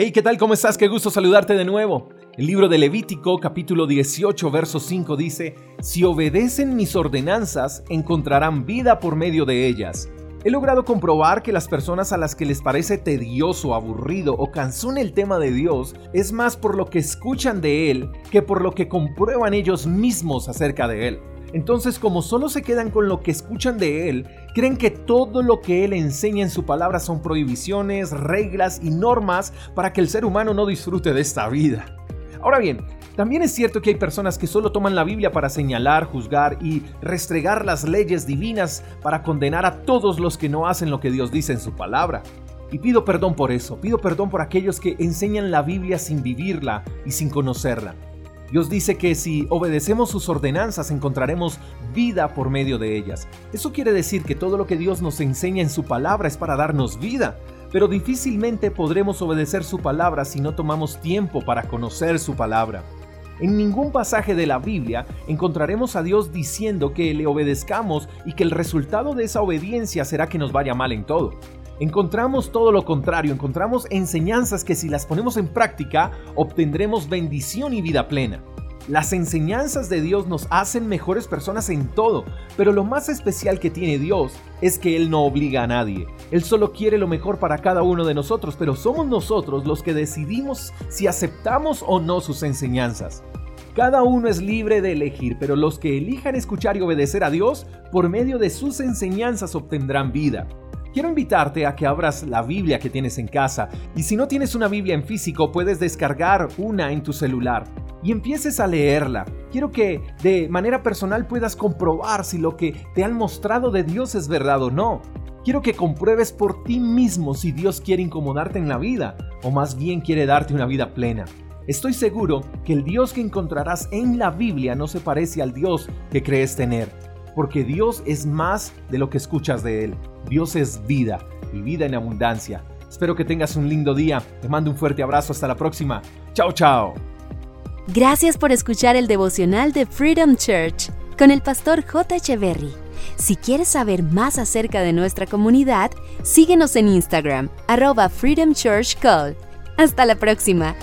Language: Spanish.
Hey, ¿qué tal? ¿Cómo estás? Qué gusto saludarte de nuevo. El libro de Levítico, capítulo 18, verso 5 dice, Si obedecen mis ordenanzas, encontrarán vida por medio de ellas. He logrado comprobar que las personas a las que les parece tedioso, aburrido o cansón el tema de Dios es más por lo que escuchan de Él que por lo que comprueban ellos mismos acerca de Él. Entonces, como solo se quedan con lo que escuchan de Él, creen que todo lo que Él enseña en su palabra son prohibiciones, reglas y normas para que el ser humano no disfrute de esta vida. Ahora bien, también es cierto que hay personas que solo toman la Biblia para señalar, juzgar y restregar las leyes divinas para condenar a todos los que no hacen lo que Dios dice en su palabra. Y pido perdón por eso, pido perdón por aquellos que enseñan la Biblia sin vivirla y sin conocerla. Dios dice que si obedecemos sus ordenanzas encontraremos vida por medio de ellas. Eso quiere decir que todo lo que Dios nos enseña en su palabra es para darnos vida, pero difícilmente podremos obedecer su palabra si no tomamos tiempo para conocer su palabra. En ningún pasaje de la Biblia encontraremos a Dios diciendo que le obedezcamos y que el resultado de esa obediencia será que nos vaya mal en todo encontramos todo lo contrario, encontramos enseñanzas que si las ponemos en práctica obtendremos bendición y vida plena. Las enseñanzas de Dios nos hacen mejores personas en todo, pero lo más especial que tiene Dios es que Él no obliga a nadie. Él solo quiere lo mejor para cada uno de nosotros, pero somos nosotros los que decidimos si aceptamos o no sus enseñanzas. Cada uno es libre de elegir, pero los que elijan escuchar y obedecer a Dios, por medio de sus enseñanzas obtendrán vida. Quiero invitarte a que abras la Biblia que tienes en casa y si no tienes una Biblia en físico puedes descargar una en tu celular y empieces a leerla. Quiero que de manera personal puedas comprobar si lo que te han mostrado de Dios es verdad o no. Quiero que compruebes por ti mismo si Dios quiere incomodarte en la vida o más bien quiere darte una vida plena. Estoy seguro que el Dios que encontrarás en la Biblia no se parece al Dios que crees tener porque Dios es más de lo que escuchas de Él. Dios es vida y vida en abundancia. Espero que tengas un lindo día. Te mando un fuerte abrazo. Hasta la próxima. Chao, chao. Gracias por escuchar el devocional de Freedom Church con el pastor J. Echeverry. Si quieres saber más acerca de nuestra comunidad, síguenos en Instagram, arroba Freedom Church Call. Hasta la próxima.